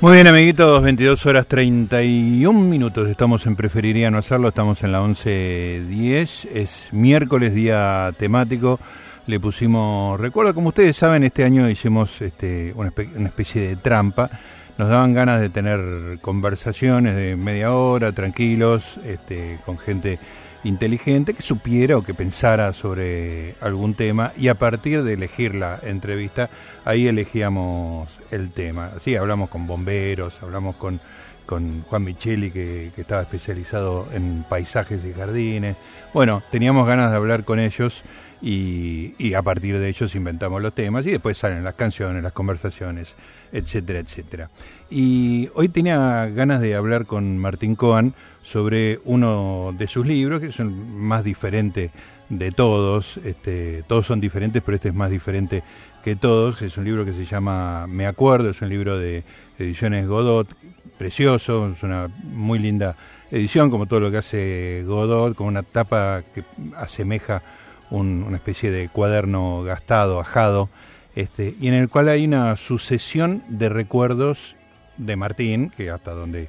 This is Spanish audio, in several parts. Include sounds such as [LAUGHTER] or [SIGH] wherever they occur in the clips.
Muy bien, amiguitos, 22 horas 31 minutos. Estamos en Preferiría no hacerlo, estamos en la 11.10. Es miércoles, día temático. Le pusimos, recuerdo, como ustedes saben, este año hicimos este, una, especie de trampa. Nos daban ganas de tener conversaciones de media hora, tranquilos, este, con gente inteligente que supiera o que pensara sobre algún tema y a partir de elegir la entrevista, ahí elegíamos el tema. Sí, hablamos con bomberos, hablamos con, con Juan Micheli, que, que estaba especializado en paisajes y jardines. Bueno, teníamos ganas de hablar con ellos y, y, a partir de ellos inventamos los temas y después salen las canciones, las conversaciones, etcétera, etcétera. Y hoy tenía ganas de hablar con Martín Coan sobre uno de sus libros, que es el más diferente de todos, este, todos son diferentes, pero este es más diferente que todos, es un libro que se llama Me Acuerdo, es un libro de ediciones Godot, precioso, es una muy linda edición, como todo lo que hace Godot, con una tapa que asemeja una especie de cuaderno gastado, ajado, este, y en el cual hay una sucesión de recuerdos de Martín, que hasta donde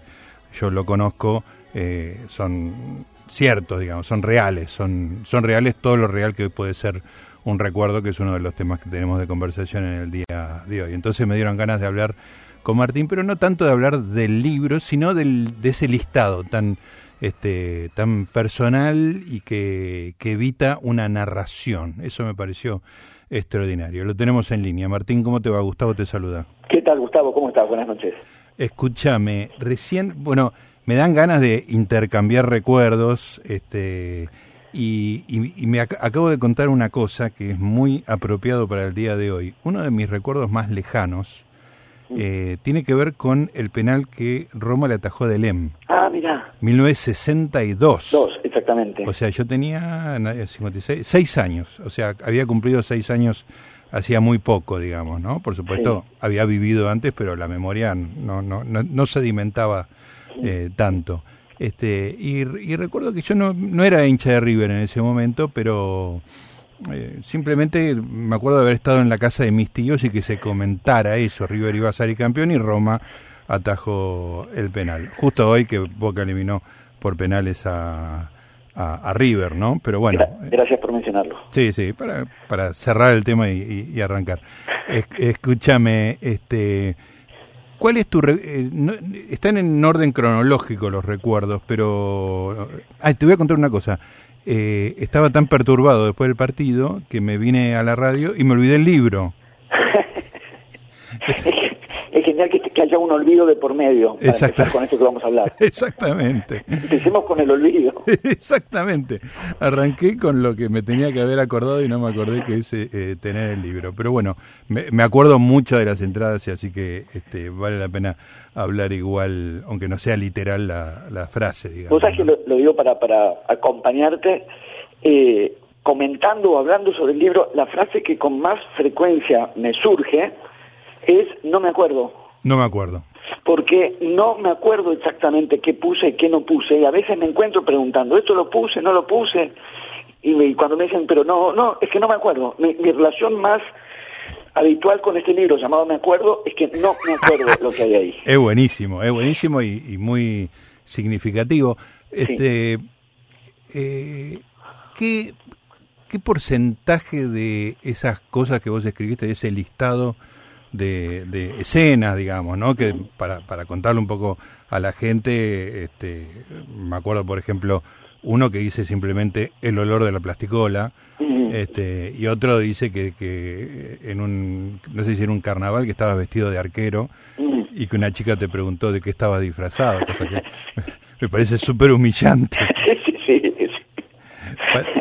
yo lo conozco eh, son ciertos, digamos, son reales, son, son reales todo lo real que puede ser un recuerdo, que es uno de los temas que tenemos de conversación en el día de hoy. Entonces me dieron ganas de hablar con Martín, pero no tanto de hablar del libro, sino del, de ese listado tan este, tan personal y que, evita una narración. Eso me pareció extraordinario. Lo tenemos en línea. Martín, ¿cómo te va? Gustavo te saluda. ¿Qué tal, Gustavo? ¿Cómo estás? Buenas noches. Escúchame, recién, bueno, me dan ganas de intercambiar recuerdos, este, y, y, me acabo de contar una cosa que es muy apropiado para el día de hoy. Uno de mis recuerdos más lejanos eh, tiene que ver con el penal que Roma le atajó de Lem. Ah, mira. 1962. Dos, exactamente. O sea, yo tenía 56, seis años. O sea, había cumplido seis años hacía muy poco, digamos, ¿no? Por supuesto, había vivido antes, pero la memoria no, no, no, no sedimentaba eh, tanto. Este, y, y, recuerdo que yo no, no era hincha de River en ese momento, pero eh, simplemente me acuerdo de haber estado en la casa de mis tíos y que se comentara eso, River iba a salir campeón y Roma atajó el penal. Justo hoy que Boca eliminó por penales a, a, River, ¿no? Pero bueno. Gracias por mencionarlo. Sí, sí, para, para cerrar el tema y, arrancar. escúchame, este... ¿Cuál es tu... Eh, están en orden cronológico los recuerdos, pero... Ah, te voy a contar una cosa. Eh, estaba tan perturbado después del partido que me vine a la radio y me olvidé el libro. [LAUGHS] que, haya un olvido de por medio Exacto. con esto que vamos a hablar. [LAUGHS] Exactamente. Empecemos con el olvido. [LAUGHS] Exactamente. Arranqué con lo que me tenía que haber acordado y no me acordé que es eh, tener el libro. Pero bueno, me, acuerdo mucho de las entradas y así que este, vale la pena hablar igual, aunque no sea literal la, la frase, digamos. Vos sabés que lo, digo para, para acompañarte, eh, comentando o hablando sobre el libro, la frase que con más frecuencia me surge es no me acuerdo. No me acuerdo. Porque no me acuerdo exactamente qué puse y qué no puse, y a veces me encuentro preguntando, ¿esto lo puse, no lo puse? Y, cuando me dicen, pero no, no, es que no me acuerdo. mi relación más habitual con este libro llamado Me Acuerdo es que no me acuerdo lo que hay ahí. [LAUGHS] Es buenísimo, es buenísimo y, muy significativo. Este, eh, ¿qué, ¿Qué porcentaje de esas cosas que vos escribiste, de ese listado de, de escenas, digamos, ¿no? Que para, para contarle un poco a la gente, este, me acuerdo, por ejemplo, uno que dice simplemente el olor de la plasticola, este, y otro dice que, que en un, no sé si en un carnaval, que estabas vestido de arquero y que una chica te preguntó de qué estaba disfrazado, cosa que [LAUGHS] me parece súper humillante. [LAUGHS] Sí, sí, sí.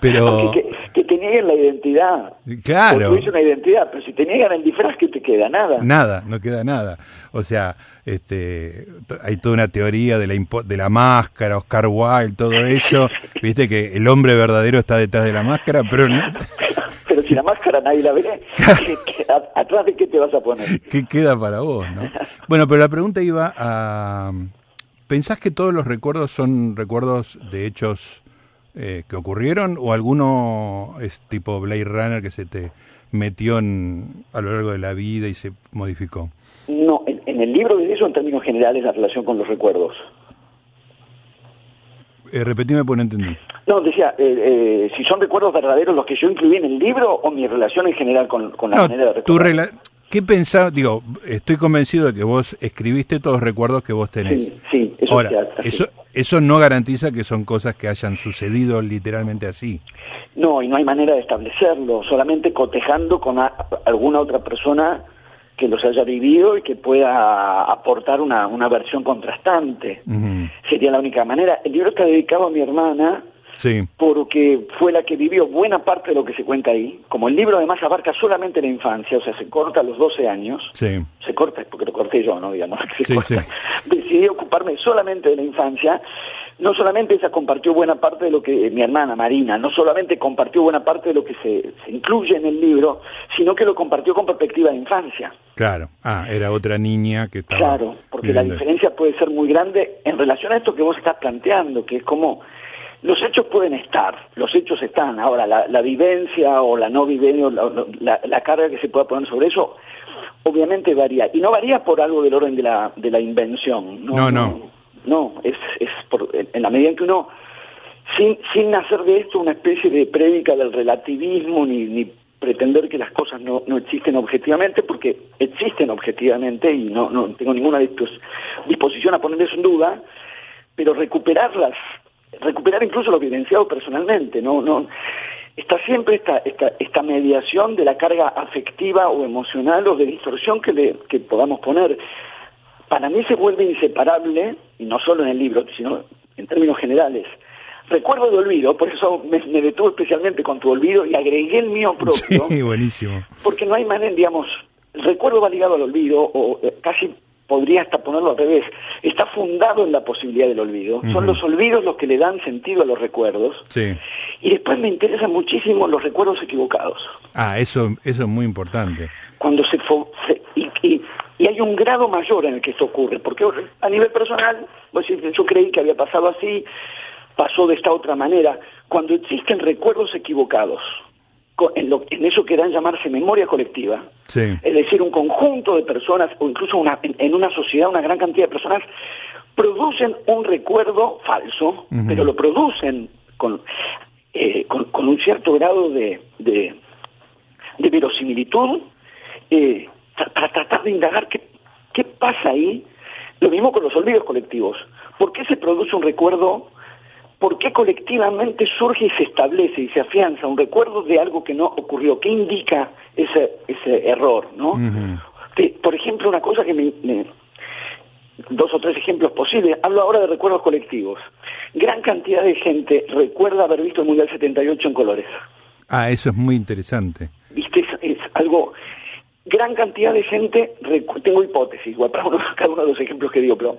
Pero... Que, te nieguen la identidad. Claro. Tú una identidad, pero si te niegan el disfraz, ¿qué te queda? Nada. Nada, no queda nada. O sea, este, hay toda una teoría de la, de la máscara, Oscar Wilde, todo eso. [LAUGHS] Viste que el hombre verdadero está detrás de la máscara, pero [LAUGHS] Pero si la máscara nadie la ve, [LAUGHS] ¿atrás de qué te vas a poner? ¿Qué queda para vos, no? Bueno, pero la pregunta iba a... ¿Pensás que todos los recuerdos son recuerdos de hechos eh, que ocurrieron o alguno es tipo Blade Runner que se te metió en, a lo largo de la vida y se modificó? No, en, en el libro de eso en términos generales la relación con los recuerdos. Eh, repetime por no entendí. No, decía, eh, eh, si son recuerdos verdaderos los que yo incluí en el libro o mi relación en general con, con la No, manera de tu recordar. rela- ¿Qué pensás? Digo, estoy convencido de que vos escribiste todos los recuerdos que vos tenés. Sí, sí, eso Ahora, eso, eso no garantiza que son cosas que hayan sucedido literalmente así. No, y no hay manera de establecerlo, solamente cotejando con a- alguna otra persona que los haya vivido y que pueda aportar una, una versión contrastante. Sería la única manera. El libro está dedicado a mi hermana Sí, porque fue la que vivió buena parte de lo que se cuenta ahí. Como el libro además abarca solamente la infancia, o sea, se corta a los 12 años, sí. se corta porque lo corté yo, ¿no? Digamos, se Sí. Decidí ocuparme solamente de la infancia. No solamente ella compartió buena parte de lo que mi hermana Marina, no solamente compartió buena parte de lo que se, se incluye en el libro, sino que lo compartió con perspectiva de infancia. Claro. Ah, era otra niña que estaba. Claro, porque la diferencia puede ser muy grande en relación a esto que vos estás planteando, que es como los hechos pueden estar, los hechos están. Ahora, la, la vivencia o la no vivencia, o la, la- la carga que se pueda poner sobre eso, obviamente varía. Y no varía por algo del orden de la, de la invención. No, no. No, es, es por, en la medida en que uno, sin, sin hacer de esto una especie de prédica del relativismo, ni, ni pretender que las cosas no, no existen objetivamente, porque existen objetivamente y no, no tengo ninguna dispos- disposición a poner eso en duda, pero recuperarlas, recuperar incluso lo vivenciado personalmente, no, no, está siempre esta, esta, esta mediación de la carga afectiva o emocional o de distorsión que le que podamos poner. Para mí se vuelve inseparable, y no solo en el libro, sino en términos generales. Recuerdo de olvido, por eso me, me detuve especialmente con tu olvido y agregué el mío propio. [LAUGHS] Sí, buenísimo. Porque no hay manera, digamos, el recuerdo va ligado al olvido, o eh, casi podría hasta ponerlo al revés, está fundado en la posibilidad del olvido. Son los olvidos los que le dan sentido a los recuerdos. Sí. Y después me interesan muchísimo los recuerdos equivocados. Ah, eso, eso es muy importante. Cuando se, se- y, y- y hay un grado mayor en el que esto ocurre, porque a nivel personal, yo creí que había pasado así, pasó de esta otra manera. Cuando existen recuerdos equivocados, en, lo- en eso que dan llamarse memoria colectiva, Sí. es decir, un conjunto de personas o incluso una, en, en una sociedad una gran cantidad de personas producen un recuerdo falso, pero lo producen con, eh, con, con un cierto grado de, de, de verosimilitud eh, para tratar de indagar qué, qué pasa ahí. Lo mismo con los olvidos colectivos. ¿Por qué se produce un recuerdo? ¿Por qué colectivamente surge y se establece y se afianza un recuerdo de algo que no ocurrió? ¿Qué indica ese, ese error? ¿no? Que, por ejemplo, una cosa que me, me- Dos o tres ejemplos posibles. Hablo ahora de recuerdos colectivos. Gran cantidad de gente recuerda haber visto el Mundial 78 en colores. Ah, eso es muy interesante. ¿Viste? Es, es algo... Gran cantidad de gente, tengo hipótesis, igual para uno- [LAUGHS] cada uno de los ejemplos que digo, pero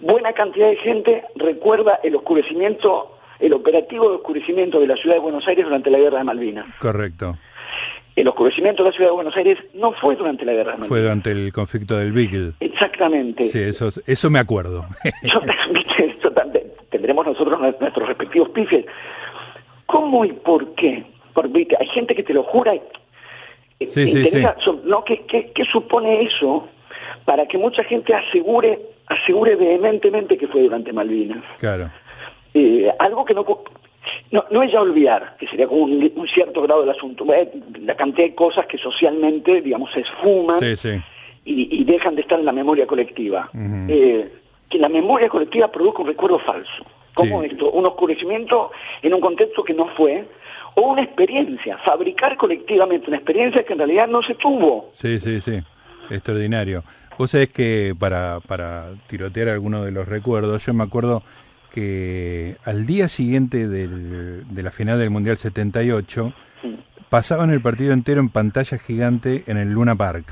buena cantidad de gente recuerda el oscurecimiento, el operativo de oscurecimiento de la ciudad de Buenos Aires durante la Guerra de Malvinas. Correcto. El oscurecimiento de la ciudad de Buenos Aires no fue durante la Guerra de Malvinas. Fue durante el conflicto del Beagle. Exactamente. Sí, eso, eso me acuerdo. [LAUGHS] Yo. Yo también- tendremos nosotros nue- nuestros respectivos pifes. ¿Cómo y por qué? Porque hay gente que te lo jura. Sí, sí, interesa- so- ¿no? ¿Qué, qué, qué supone eso para que mucha gente asegure asegure vehementemente que fue durante Malvinas? claro. Eh, algo que no, no no es ya olvidar, que sería como un, un cierto grado del asunto. Eh, La cantidad de cosas que socialmente, digamos, se esfuman Sí, sí. y, y dejan de estar en la memoria colectiva. Eh, que la memoria colectiva produzca un recuerdo falso. ¿Cómo Sí. esto? Un oscurecimiento en un contexto que no fue, o una experiencia, fabricar colectivamente una experiencia que en realidad no se tuvo. Sí, sí, sí. Extraordinario. Vos sabés que para, para tirotear algunos de los recuerdos, yo me acuerdo que al día siguiente del- de la final del Mundial 78, pasaban el partido entero en pantalla gigante en el Luna Park.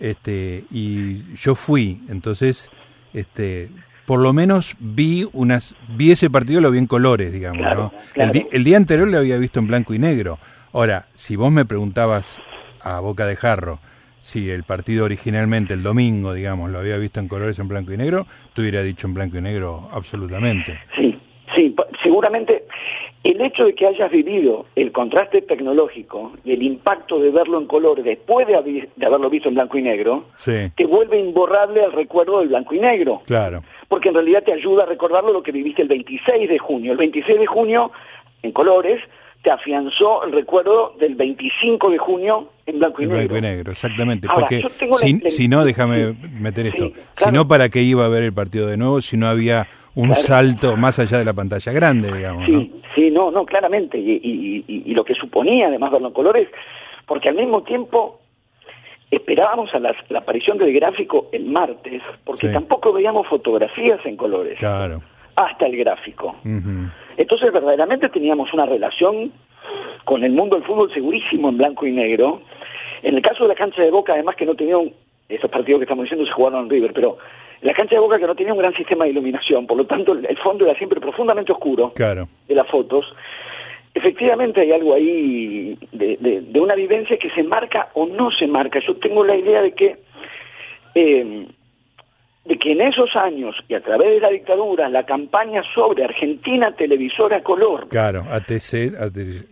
Este y yo fui entonces este por lo menos vi unas vi ese partido lo vi en colores digamos Claro, ¿no? claro. El, di- el día anterior lo había visto en blanco y negro ahora si vos me preguntabas a boca de jarro si el partido originalmente el domingo digamos lo había visto en colores en blanco y negro te hubiera dicho en blanco y negro absolutamente Sí, sí, seguramente el hecho de que hayas vivido el contraste tecnológico y el impacto de verlo en color después de, haberlo visto en blanco y negro, te vuelve imborrable el recuerdo del blanco y negro. Claro. Porque en realidad te ayuda a recordarlo lo que viviste el 26 de junio. El 26 de junio, en colores, te afianzó el recuerdo del 25 de junio en blanco y negro. blanco y negro, exactamente. Porque si, no, déjame meter esto, si no, ¿para qué iba a ver el partido de nuevo si no había un salto más allá de la pantalla grande, digamos? Sí, sí, no, no, claramente. Y, y, lo que suponía, además, verlo en colores, porque al mismo tiempo esperábamos a la, aparición del gráfico el martes, porque tampoco veíamos fotografías en colores. Claro. Hasta el gráfico. Entonces verdaderamente teníamos una relación con el mundo del fútbol segurísimo en blanco y negro. En el caso de la cancha de Boca, además que no tenía un, esos partidos que estamos diciendo se jugaron en River, pero la cancha de Boca que no tenía un gran sistema de iluminación, por lo tanto el fondo era siempre profundamente oscuro claro. de las fotos. Efectivamente hay algo ahí de, de, una vivencia que se marca o no se marca. Yo tengo la idea de que eh, de que en esos años y a través de la dictadura la campaña sobre Argentina Televisora Color. Claro, ATC,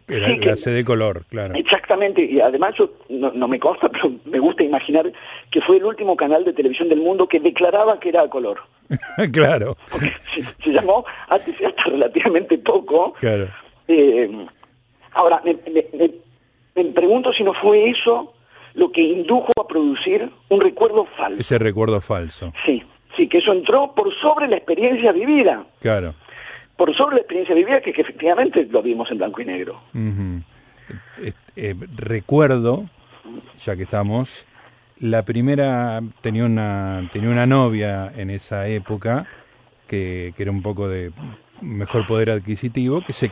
era la sede color, claro. Exactamente, y además yo, no, me consta, [LAUGHS] pero me gusta imaginar que fue el último canal de televisión del mundo que declaraba que era a color. [LAUGHS] claro. Se, llamó ATC hasta relativamente poco. Claro. Eh, ahora, me, me pregunto si no fue eso lo que indujo a producir un recuerdo falso. Ese recuerdo falso. Sí, sí, que eso entró por sobre la experiencia vivida. Claro. Por sobre la experiencia vivida que, efectivamente lo vimos en blanco y negro. Eh, eh, recuerdo, ya que estamos, la primera tenía una tenía una novia en esa época que, que era un poco de mejor poder adquisitivo que se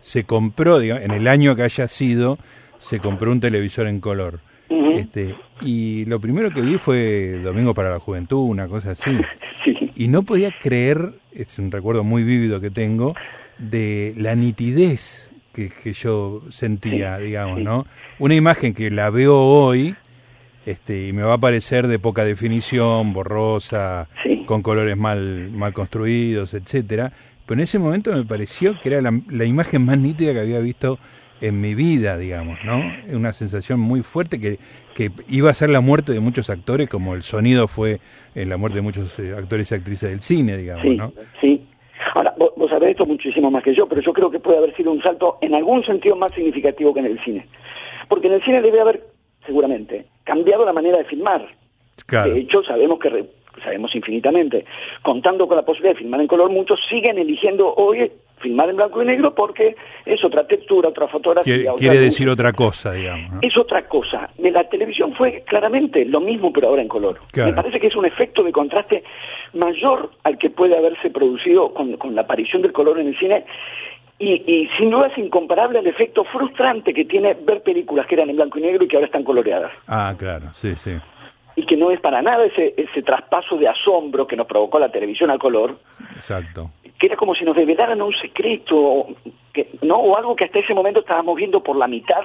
se compró en el año que haya sido se compró un televisor en color este, y lo primero que vi fue Domingo para la Juventud, una cosa así. [LAUGHS] Y no podía creer, es un recuerdo muy vívido que tengo, de la nitidez que, yo sentía, digamos, ¿no? Una imagen que la veo hoy este, y me va a parecer de poca definición, borrosa, con colores mal, mal construidos, etcétera. Pero en ese momento me pareció que era la, la imagen más nítida que había visto en mi vida, digamos, ¿no? Una sensación muy fuerte que, que iba a ser la muerte de muchos actores, como el sonido fue en la muerte de muchos eh, actores y actrices del cine, digamos, sí, ¿no? Sí. Ahora, vos, sabés esto muchísimo más que yo, pero yo creo que puede haber sido un salto en algún sentido más significativo que en el cine. Porque en el cine debe haber, seguramente, cambiado la manera de filmar. Claro. De hecho, sabemos que sabemos infinitamente, contando con la posibilidad de filmar en color, muchos siguen eligiendo hoy filmar en blanco y negro porque es otra textura, otra fotografía. Quiere, decir otra cosa, digamos. Es otra cosa. De la televisión fue claramente lo mismo, pero ahora en color. Me parece que es un efecto de contraste mayor al que puede haberse producido con, la aparición del color en el cine. Y, y, sin duda es incomparable al efecto frustrante que tiene ver películas que eran en blanco y negro y que ahora están coloreadas. Ah, claro, sí, sí y que no es para nada ese, ese traspaso de asombro que nos provocó la televisión al color. Exacto. Que era como si nos develaran un secreto, que, ¿no? O algo que hasta ese momento estábamos viendo por la mitad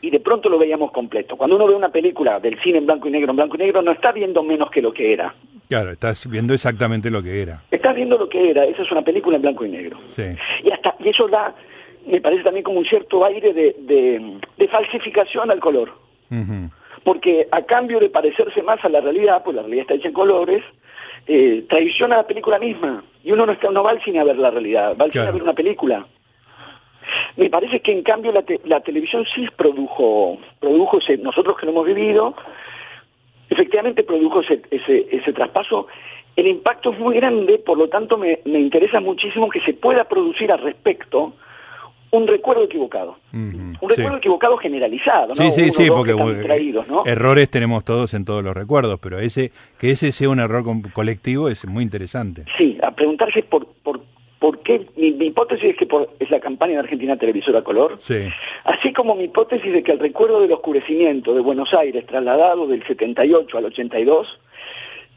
y de pronto lo veíamos completo. Cuando uno ve una película del cine en blanco y negro, en blanco y negro, no está viendo menos que lo que era. Claro, estás viendo exactamente lo que era. Estás viendo lo que era, esa es una película en blanco y negro. Sí. Y, hasta, y eso da, me parece también como un cierto aire de, de, falsificación al color porque a cambio de parecerse más a la realidad, pues la realidad está hecha en colores, eh, traiciona la película misma. Y uno no, está, no va al cine a ver la realidad, va al cine a ver una película. Me parece que en cambio la, la televisión sí produjo, produjo ese, nosotros que lo hemos vivido, efectivamente produjo ese, ese, ese traspaso. El impacto es muy grande, por lo tanto me, me interesa muchísimo que se pueda producir al respecto un recuerdo equivocado. un recuerdo equivocado generalizado, ¿no? Sí, sí, sí, porque errores tenemos todos en todos los recuerdos, pero ese que ese sea un error colectivo es muy interesante. Sí, a preguntarse por, por, por qué, mi, hipótesis es que por, es la campaña de Argentina Televisora Color, sí. así como mi hipótesis de que el recuerdo del oscurecimiento de Buenos Aires trasladado del 78 al 82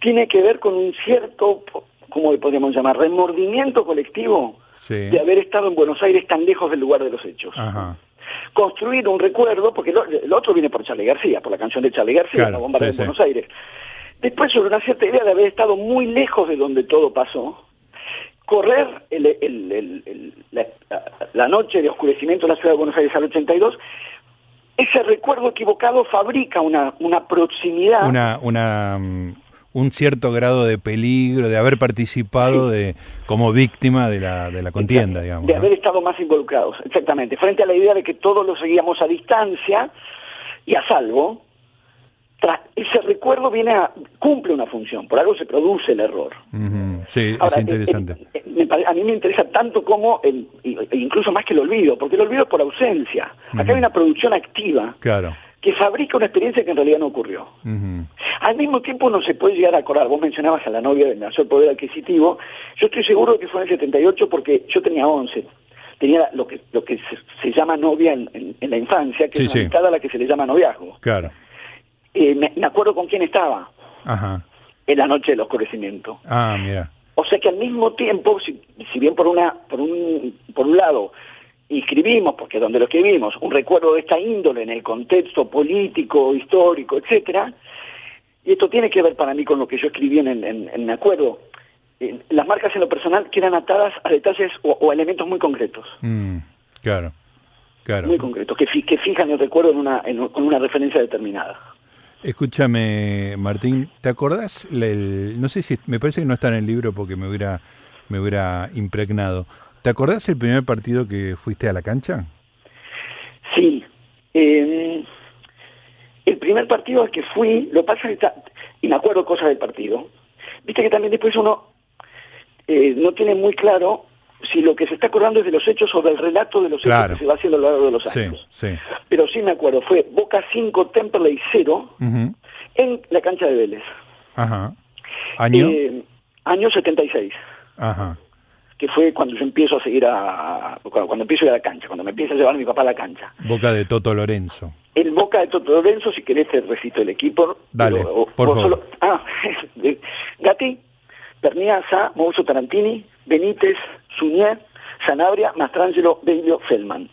tiene que ver con un cierto, ¿cómo le podríamos llamar?, remordimiento colectivo de haber estado en Buenos Aires tan lejos del lugar de los hechos. Construir un recuerdo, porque el otro viene por Charlie García, por la canción de Charlie García, la bomba de Buenos Aires. Después sobre una cierta idea de haber estado muy lejos de donde todo pasó, correr el, el, el, la, la, noche de oscurecimiento de la ciudad de Buenos Aires al 82, ese recuerdo equivocado fabrica una, una proximidad. Una, una, mm, un cierto grado de peligro, de haber participado de como víctima de la, de la contienda, digamos. De haber estado más involucrados, exactamente. Frente a la idea de que todos lo seguíamos a distancia y a salvo, ese recuerdo viene a, cumple una función, por algo se produce el error. Sí, es interesante. a mí me interesa tanto como, el, incluso más que el olvido, porque el olvido es por ausencia. Acá hay una producción activa claro. Que fabrica una experiencia que en realidad no ocurrió. Al mismo tiempo no se puede llegar a acordar, vos mencionabas a la novia del mayor poder adquisitivo, yo estoy seguro que fue en el 78 porque yo tenía 11 tenía lo que lo que se, llama novia en, la infancia, que es la a la que se le llama noviazgo. Claro. Eh, me, acuerdo con quién estaba Ajá. en la noche del oscurecimiento. Ah, mira. O sea que al mismo tiempo, si, si bien por una por un por un lado escribimos, porque donde lo escribimos, un recuerdo de esta índole en el contexto político, histórico, etcétera, y esto tiene que ver para mí con lo que yo escribí en, en, en mi acuerdo, eh, las marcas en lo personal quedan atadas a detalles o, elementos muy concretos. Mm, claro, claro. Muy concretos, que, que fijan el recuerdo en una, en, con una referencia determinada. Escúchame, Martín, ¿te acordás? no sé si, me parece que no está en el libro porque me hubiera, me hubiera impregnado. ¿Te acordás el primer partido que fuiste a la cancha? Sí. Eh, el primer partido al que fui, lo pasa y me acuerdo cosas del partido. Viste que también después uno eh, no tiene muy claro si lo que se está acordando es de los hechos o del relato de los hechos que se va haciendo a lo largo de los años. Sí, sí. Pero sí me acuerdo, fue Boca 5, Temperley 0 en la cancha de Vélez. Ajá. ¿Año? Eh, año 76. Ajá. Que fue cuando yo empiezo a seguir a. Cuando, empiezo a ir a la cancha, cuando me empieza a llevar mi papá a la cancha. Boca de Toto Lorenzo. El Boca de Toto Lorenzo, si querés, te recito el equipo. Dale, por favor. ah, [LAUGHS] Gatti, Perniaza, Mouso Tarantini, Benítez, Suñé, Sanabria, Mastrangelo, Bello, Feldman.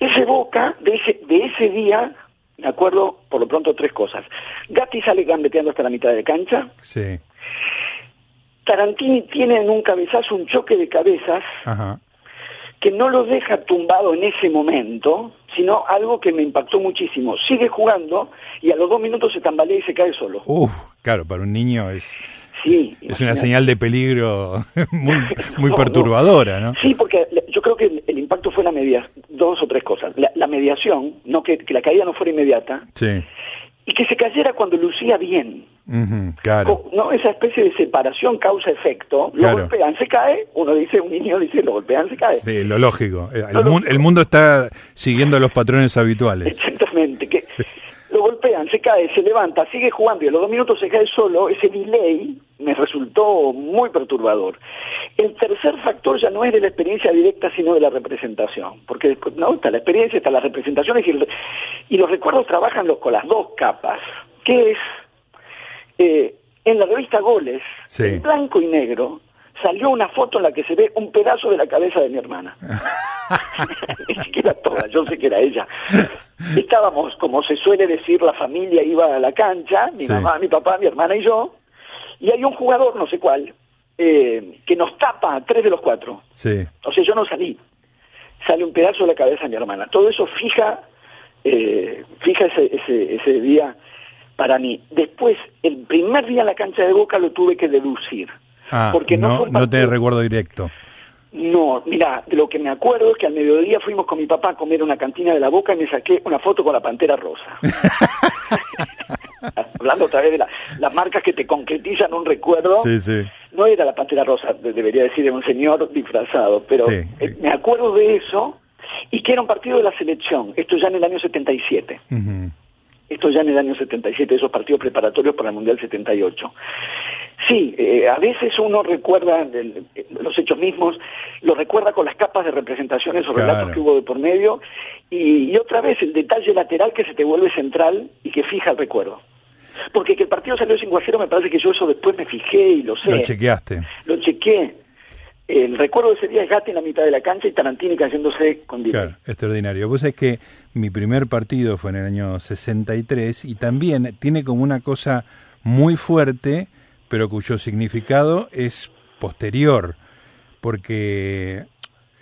Ese Boca, de ese, de ese día, me acuerdo por lo pronto tres cosas. Gatti sale gambeteando hasta la mitad de cancha. Sí. Tarantini tiene en un cabezazo un choque de cabezas que no lo deja tumbado en ese momento, sino algo que me impactó muchísimo. Sigue jugando y a los dos minutos se tambalea y se cae solo. Uf, claro, para un niño es Sí, es una señal de peligro [LAUGHS] muy, muy perturbadora, no, Sí, porque yo creo que el, impacto fue la media, dos o tres cosas. La, mediación, no que, la caída no fuera inmediata. Sí. Y que se cayera cuando lucía bien. Claro. ¿No? Esa especie de separación causa-efecto. Lo golpean, se cae. Uno dice, un niño dice, lo golpean, se cae. Sí, lo lógico. El, el mundo está siguiendo los patrones habituales. Exactamente. Que lo golpean, se cae, se levanta, sigue jugando y a los dos minutos se cae solo, ese delay me resultó muy perturbador. El tercer factor ya no es de la experiencia directa, sino de la representación, porque después, no, está la experiencia, está las representaciones y, los recuerdos trabajan con las dos capas, que es, eh, en la revista Goles, en blanco y negro, salió una foto en la que se ve un pedazo de la cabeza de mi hermana. [LAUGHS] Ni siquiera toda, yo sé que era ella. Estábamos, como se suele decir, la familia iba a la cancha, mi mamá, mi papá, mi hermana y yo, y hay un jugador, no sé cuál, eh, que nos tapa a tres de los cuatro. Sí. O sea, yo no salí. Sale un pedazo de la cabeza de mi hermana. Todo eso fija, eh, fija ese, ese, ese día para mí. Después, el primer día en la cancha de Boca lo tuve que deducir. Ah, porque no, no, no te recuerdo directo. No, mira, de lo que me acuerdo es que al mediodía fuimos con mi papá a comer una cantina de la boca y me saqué una foto con la pantera rosa. [LAUGHS] Hablando otra vez de las marcas que te concretizan un recuerdo. Sí, sí. No era la pantera rosa, debería decir, era un señor disfrazado, pero eh, me acuerdo de eso y que era un partido de la selección, esto ya en el año 77. Esto ya en el año 77, esos partidos preparatorios para el Mundial 78. Sí, eh, a veces uno recuerda los hechos mismos, lo recuerda con las capas de representaciones o relatos que hubo de por medio, y, otra vez el detalle lateral que se te vuelve central y que fija el recuerdo. Porque que el partido salió sin guajero me parece que yo eso después me fijé y lo sé. Lo chequeaste. Lo chequeé. El recuerdo de ese día es Gatti en la mitad de la cancha y Tarantini cayéndose con Claro, extraordinario. Vos sabés que mi primer partido fue en el año 63 y también tiene como una cosa muy fuerte pero cuyo significado es posterior, porque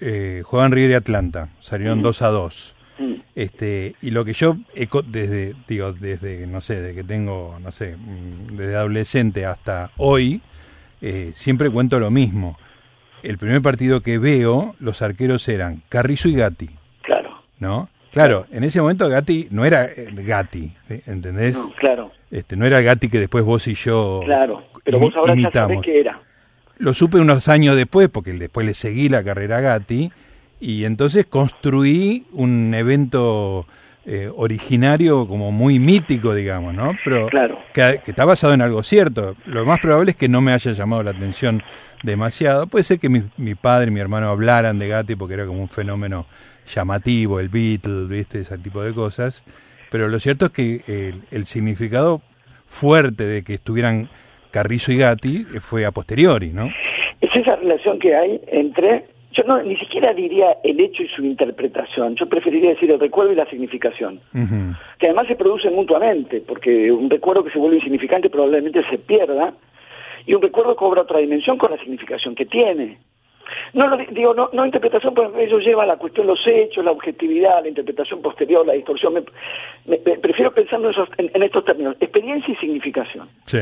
eh, jugaban River y Atlanta, salieron 2 a 2. Mm. Este, y lo que yo desde, digo, desde, no sé, de que tengo, no sé, mm, desde adolescente hasta hoy, eh, siempre cuento lo mismo. El primer partido que veo, los arqueros eran Carrizo y Gatti. Claro. ¿No? Claro, en ese momento Gatti no era eh, Gatti, ¿entendés? No, claro. Este, no era Gatti que después vos y yo Claro, pero vos ahora ya sabés qué era. Lo supe unos años después, porque después le seguí la carrera a Gatti, y entonces construí un evento eh, originario como muy mítico, digamos, ¿no? Pero claro. que, está basado en algo cierto. Lo más probable es que no me haya llamado la atención demasiado. Puede ser que mi, mi padre y mi hermano hablaran de Gatti porque era como un fenómeno llamativo, el Beatle, ¿viste? Ese tipo de cosas. Pero lo cierto es que el, el significado fuerte de que estuvieran Carrizo y Gatti fue a posteriori, ¿no? Es esa relación que hay entre yo no ni siquiera diría el hecho y su interpretación, yo preferiría decir el recuerdo y la significación, que además se producen mutuamente, porque un recuerdo que se vuelve insignificante probablemente se pierda, y un recuerdo cobra otra dimensión con la significación que tiene. No lo digo, no, no interpretación, porque eso lleva a la cuestión los hechos, la objetividad, la interpretación posterior, la distorsión. Me, prefiero pensar en, esos, en, estos términos, experiencia y significación. Sí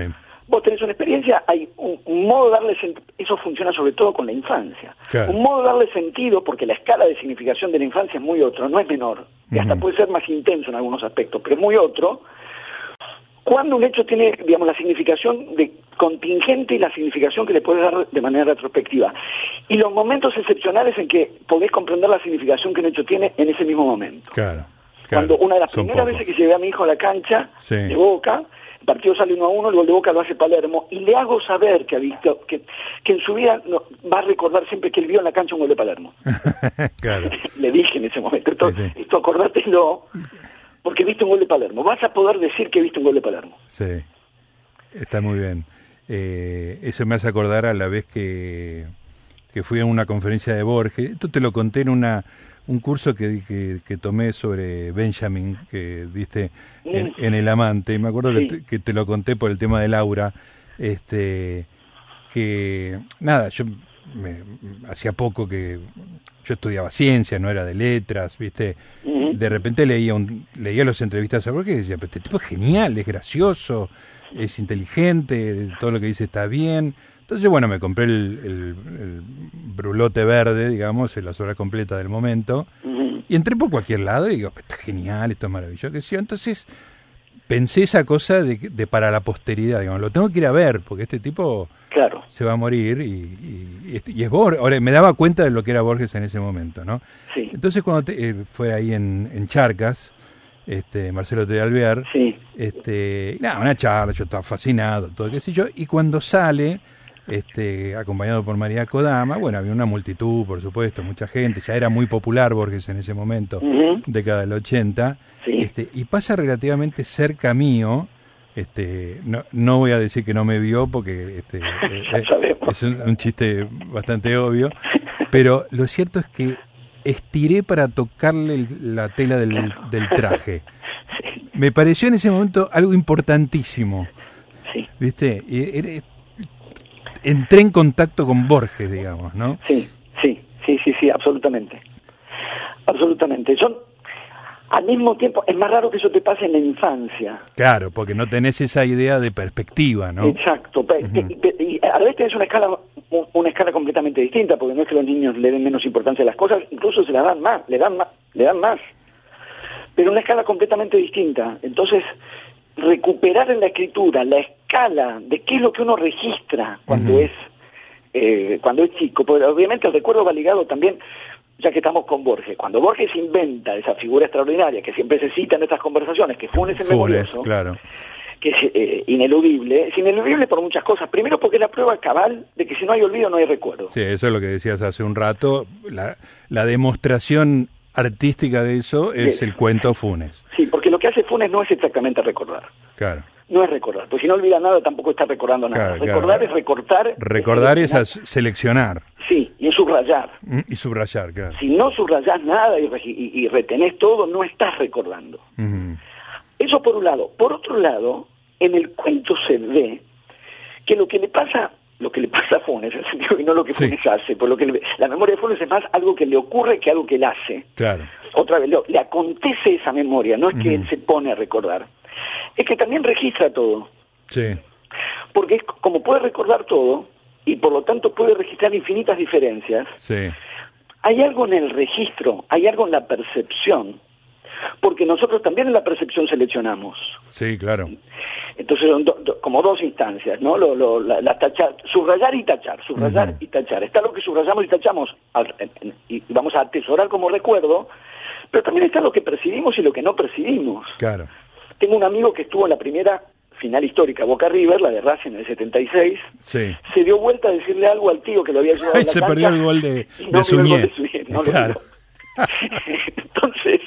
vos tenés una experiencia, hay un, modo de darle sentido, eso funciona sobre todo con la infancia, un modo de darle sentido, porque la escala de significación de la infancia es muy otro, no es menor, y hasta puede ser más intenso en algunos aspectos, pero es muy otro, cuando un hecho tiene, digamos, la significación de contingente y la significación que le puedes dar de manera retrospectiva. Y los momentos excepcionales en que podés comprender la significación que un hecho tiene en ese mismo momento. Claro. Cuando una de las primeras veces que llevé a mi hijo a la cancha de Boca, el partido sale uno a uno, el gol de Boca lo hace Palermo, y le hago saber que ha visto, que, que en su vida va a recordar siempre que él vio en la cancha un gol de Palermo. [LAUGHS] [LAUGHS] le dije en ese momento, esto, esto acordátelo, porque viste un gol de Palermo. Vas a poder decir que viste un gol de Palermo. Sí, está muy bien. Eh, eso me hace acordar a la vez que, que fui a una conferencia de Borges. Esto te lo conté en una un curso que, que, tomé sobre Benjamin, que diste en, El Amante, y me acuerdo que, te, lo conté por el tema de Laura, este, que nada, yo me, hacía poco que yo estudiaba ciencia, no era de letras, ¿viste? De repente leía un, leía las entrevistas a Borges y decía, pero este tipo es genial, es gracioso, es inteligente, todo lo que dice está bien. Entonces, bueno, me compré el, brulote verde, digamos, en las horas completas del momento, y entré por cualquier lado y digo, está genial, esto es maravilloso. Que sí. Entonces, pensé esa cosa de, para la posteridad, digamos, lo tengo que ir a ver, porque este tipo claro. se va a morir y, y, es Borges. Ahora, me daba cuenta de lo que era Borges en ese momento, ¿no? Sí. Entonces, cuando eh, fue ahí en, en Charcas, este, Marcelo de Alvear, sí. este, nada, una charla, yo estaba fascinado, todo qué sé yo, y cuando sale este, acompañado por María Kodama. Bueno, había una multitud, por supuesto, mucha gente. Ya era muy popular Borges en ese momento, década del 80. Este, y pasa relativamente cerca mío. Este, no, no voy a decir que no me vio porque este, [LAUGHS] eh, eh, es un, chiste bastante obvio, pero lo cierto es que estiré para tocarle la tela del, del traje. [LAUGHS] Me pareció en ese momento algo importantísimo. ¿Viste? Y, entré en contacto con Borges, digamos, ¿no? Sí, sí, sí, sí, sí, absolutamente. Absolutamente. Son, al mismo tiempo, es más raro que eso te pase en la infancia. Claro, porque no tenés esa idea de perspectiva, ¿no? Exacto. y, a veces es una escala una escala completamente distinta, porque no es que los niños le den menos importancia a las cosas, incluso se la dan más, le dan más, le dan más. Pero una escala completamente distinta. Entonces, recuperar en la escritura la escala de qué es lo que uno registra cuando es eh, cuando es chico, porque obviamente el recuerdo va ligado también, ya que estamos con Borges, cuando Borges inventa esa figura extraordinaria que siempre se cita en estas conversaciones, que Funes es memorioso, claro. que es eh, ineludible, es ineludible por muchas cosas. Primero porque es la prueba cabal de que si no hay olvido no hay recuerdo. Sí, eso es lo que decías hace un rato, la, la demostración artística de eso es el cuento Funes. Sí, porque lo que hace Funes no es exactamente recordar. Claro. No es recordar, pues si no olvida nada tampoco está recordando nada. recordar es recortar. Recordar es, seleccionar. Sí, y es subrayar. Mm, y subrayar, claro. Si no subrayás nada y, y, retenés todo, no estás recordando. Eso por un lado. Por otro lado, en el cuento se ve que lo que le pasa lo que le pasa a Funes, en el sentido que no lo que Sí. Funes hace. Por lo que le- la memoria de Funes es más algo que le ocurre que algo que él hace. Claro. Otra vez, le acontece esa memoria, no es que él se pone a recordar. Es que también registra todo. Sí. Porque es como puede recordar todo, y por lo tanto puede registrar infinitas diferencias, Sí. hay algo en el registro, hay algo en la percepción, porque nosotros también en la percepción seleccionamos. Sí, claro. Entonces son do- do- como dos instancias, ¿no? Lo, lo- la, la tachar, subrayar y tachar, subrayar y tachar. Está lo que subrayamos y tachamos al- y vamos a atesorar como recuerdo, pero también está lo que percibimos y lo que no percibimos. Claro. Tengo un amigo que estuvo en la primera final histórica Boca River, la de Racing en el 76, Sí. se dio vuelta a decirle algo al tío que lo había llevado Ay, a la se cancha perdió el gol de- [LAUGHS] no el gol de Suñé, no lo Claro. [LAUGHS] Entonces,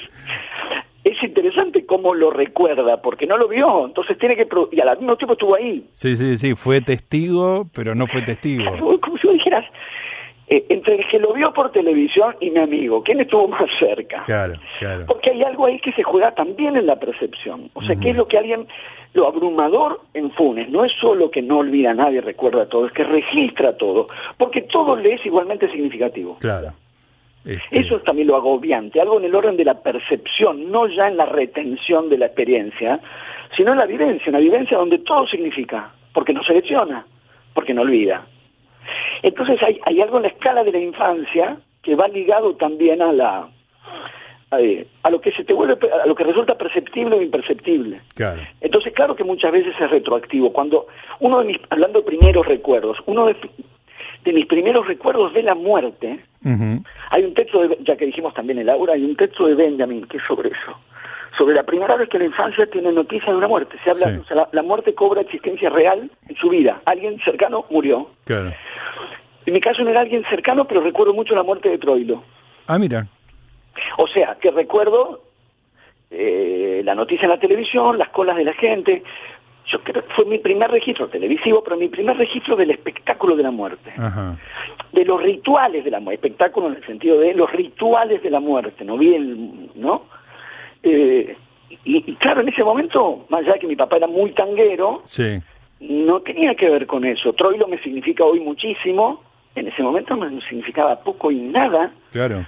es interesante cómo lo recuerda, porque no lo vio, entonces tiene que... Y al mismo tiempo estuvo ahí. Sí, sí, sí. Fue testigo, pero no fue testigo. Como si vos dijeras, eh, entre el que lo vio por televisión y mi amigo, ¿quién estuvo [LAUGHS] más cerca? Claro, claro. Porque hay algo ahí que se juega también en la percepción. O sea, Ujú. ¿qué es lo que alguien, lo abrumador en Funes? No es solo que no olvida a nadie, recuerda todo, es que registra todo, porque todo le es igualmente significativo. Claro. Este, Eso es también lo agobiante, algo en el orden de la percepción, no ya en la retención de la experiencia, sino en la vivencia, una vivencia donde todo significa, porque no selecciona, porque no olvida. Entonces hay, hay algo en la escala de la infancia que va ligado también a la a, eh, a lo que se te vuelve a lo que resulta perceptible o imperceptible. Claro. Entonces, claro que muchas veces es retroactivo. Cuando uno de mis, hablando de primeros recuerdos, uno de, de mis primeros recuerdos de la muerte, hay un texto, de, ya que dijimos también el aura, hay un texto de Benjamin que es sobre eso. Sobre la primera vez que la infancia tiene noticia de una muerte. Se habla, Sí. o sea, la, la muerte cobra existencia real en su vida. Alguien cercano murió. Claro. En mi caso no era alguien cercano, pero recuerdo mucho la muerte de Troilo. Ah, mira. O sea, que recuerdo eh, la noticia en la televisión, las colas de la gente. Yo creo que fue mi primer registro televisivo, pero mi primer registro del espectáculo de la muerte. Ajá. De los rituales de la muerte. Espectáculo en el sentido de los rituales de la muerte. No vi el. ¿No? Eh, y, y claro, en ese momento, más allá de que mi papá era muy tanguero, Sí. no tenía que ver con eso. Troilo me significa hoy muchísimo. En ese momento me significaba poco y nada. Claro.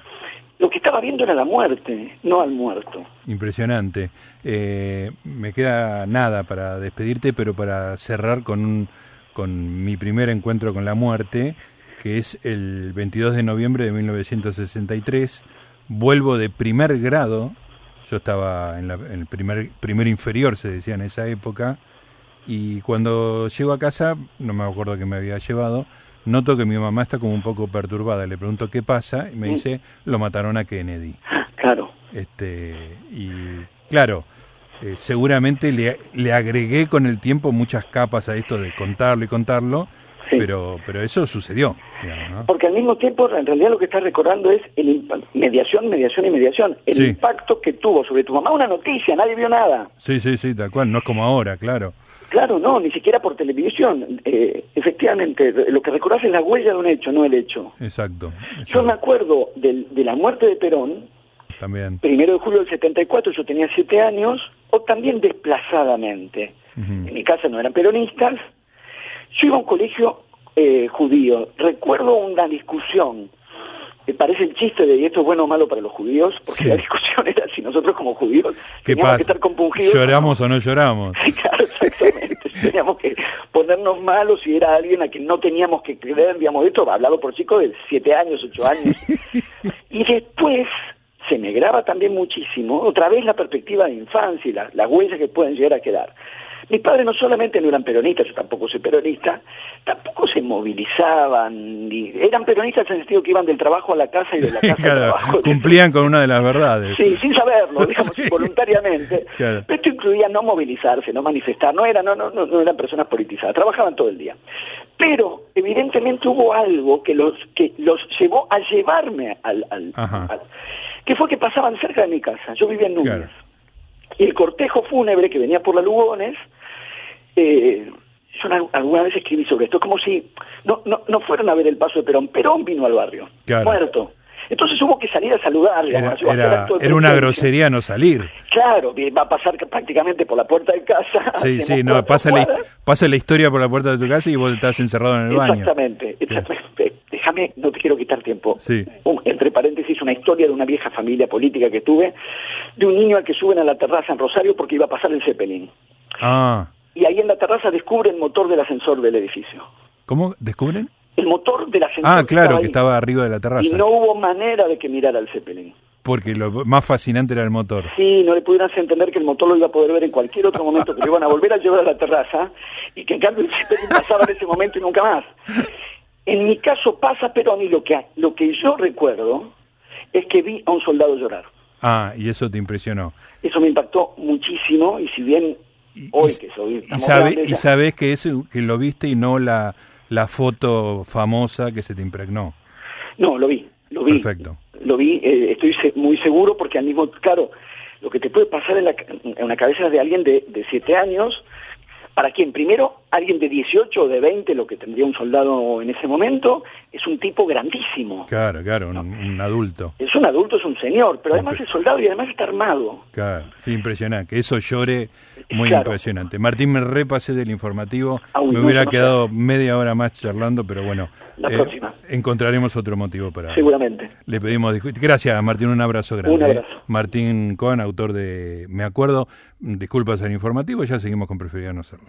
Lo que estaba viendo era la muerte, no al muerto. Impresionante. Eh, me queda nada para despedirte, pero para cerrar con, un, con mi primer encuentro con la muerte, que es el 22 de noviembre de 1963. Vuelvo de primer grado, yo estaba en, la, en el primer, primer inferior, se decía en esa época, y cuando llego a casa, no me acuerdo que me había llevado, noto que mi mamá está como un poco perturbada. Le pregunto qué pasa y me Mm. dice, lo mataron a Kennedy. Claro. Este, y claro, eh, seguramente le, le agregué con el tiempo muchas capas a esto de contarlo y contarlo, Sí. pero, pero eso sucedió, Porque al mismo tiempo, en realidad lo que estás recordando es el mediación, mediación y mediación. El Sí. impacto que tuvo sobre tu mamá una noticia, nadie vio nada. Sí, sí, sí, tal cual, no es como ahora, claro. Claro, no, ni siquiera por televisión. Eh, efectivamente, lo que recordás es la huella de un hecho, no el hecho. Exacto. Yo me acuerdo del- de la muerte de Perón, También. primero de julio del 74, yo tenía siete años, o también desplazadamente. En mi casa no eran peronistas. Yo iba a un colegio eh, judío. Recuerdo una discusión. Me parece el chiste de ¿y esto es bueno o malo para los judíos, porque Sí. la discusión era si nosotros como judíos ¿Qué teníamos que estar compungidos. ¿Lloramos o no lloramos? [LAUGHS] claro, exactamente. [LAUGHS] teníamos que ponernos malos si era alguien a quien no teníamos que creer, digamos, esto hablado por chicos de siete años, ocho años. y después se me graba también muchísimo, otra vez la perspectiva de infancia y la- las huellas que pueden llegar a quedar. Mis padres no solamente no eran peronistas, yo tampoco soy peronista, tampoco se movilizaban, ni, eran peronistas en el sentido que iban del trabajo a la casa y de la [LAUGHS] casa al Claro, trabajo. [LAUGHS] cumplían con una de las verdades. Sí, sin saberlo, digamos, [LAUGHS] Sí. voluntariamente. Claro. Pero esto incluía no movilizarse, no manifestar, no, era, no, no, no, eran personas politizadas, trabajaban todo el día. Pero evidentemente hubo algo que los que los llevó a llevarme al, al, al- que fue que pasaban cerca de mi casa. Yo vivía en Núñez. Claro. Y el cortejo fúnebre que venía por la Lugones, eh, yo una- alguna vez escribí sobre esto, como si no, no, no fueron a ver el paso de Perón. Perón vino al barrio, Claro. muerto. Entonces hubo que salir a saludar. Era, era, era una grosería no salir. Claro, va a pasar prácticamente por la puerta de casa. [LAUGHS] Sí, [LAUGHS] sí, no, pasa la, pasa la historia por la puerta de tu casa y vos estás encerrado en el baño. Exactamente, exactamente. Déjame, no te quiero quitar tiempo. Sí. entre paréntesis, una historia de una vieja familia política que tuve, de un niño al que suben a la terraza en Rosario porque iba a pasar el Zeppelin. Ah. Y ahí en la terraza descubren el motor del ascensor del edificio. ¿Cómo? ¿Descubren? El motor del ascensor. Ah, claro, que estaba, arriba de la terraza. Y no hubo manera de que mirara el Zeppelin. Porque lo más fascinante era el motor. Sí, no le pudieran entender que el motor lo iba a poder ver en cualquier otro momento, que lo iban a volver a llevar a la terraza y que en cambio el Zeppelin pasaba en ese momento y nunca más. En mi caso pasa, pero a mí lo que, lo que yo recuerdo es que vi a un soldado llorar. Ah, y eso te impresionó. Eso me impactó muchísimo y si bien hoy que soy... Y, sabe, y sabes que, eso, que lo viste y no la, la foto famosa que se te impregnó. No, lo vi, lo vi. Perfecto. Lo vi, eh, estoy muy seguro porque al mismo, claro, lo que te puede pasar en la, en la cabeza de alguien de, de siete años, ¿para quién? Primero, alguien de 18 o de 20, lo que tendría un soldado en ese momento, es un tipo grandísimo. Claro, claro, un, adulto. Es un adulto, es un señor, pero además es soldado y además está armado. Claro, sí, impresionante. Que eso llore, muy impresionante. Martín, me repasé del informativo. me hubiera quedado media hora más charlando, pero bueno. La eh, próxima. Encontraremos otro motivo para. Seguramente. Le pedimos Gracias, Martín, un abrazo grande. Un ¿eh? abrazo. Martín Cohen, autor de Me Acuerdo. Disculpas al informativo, ya seguimos con Preferir no hacerlo.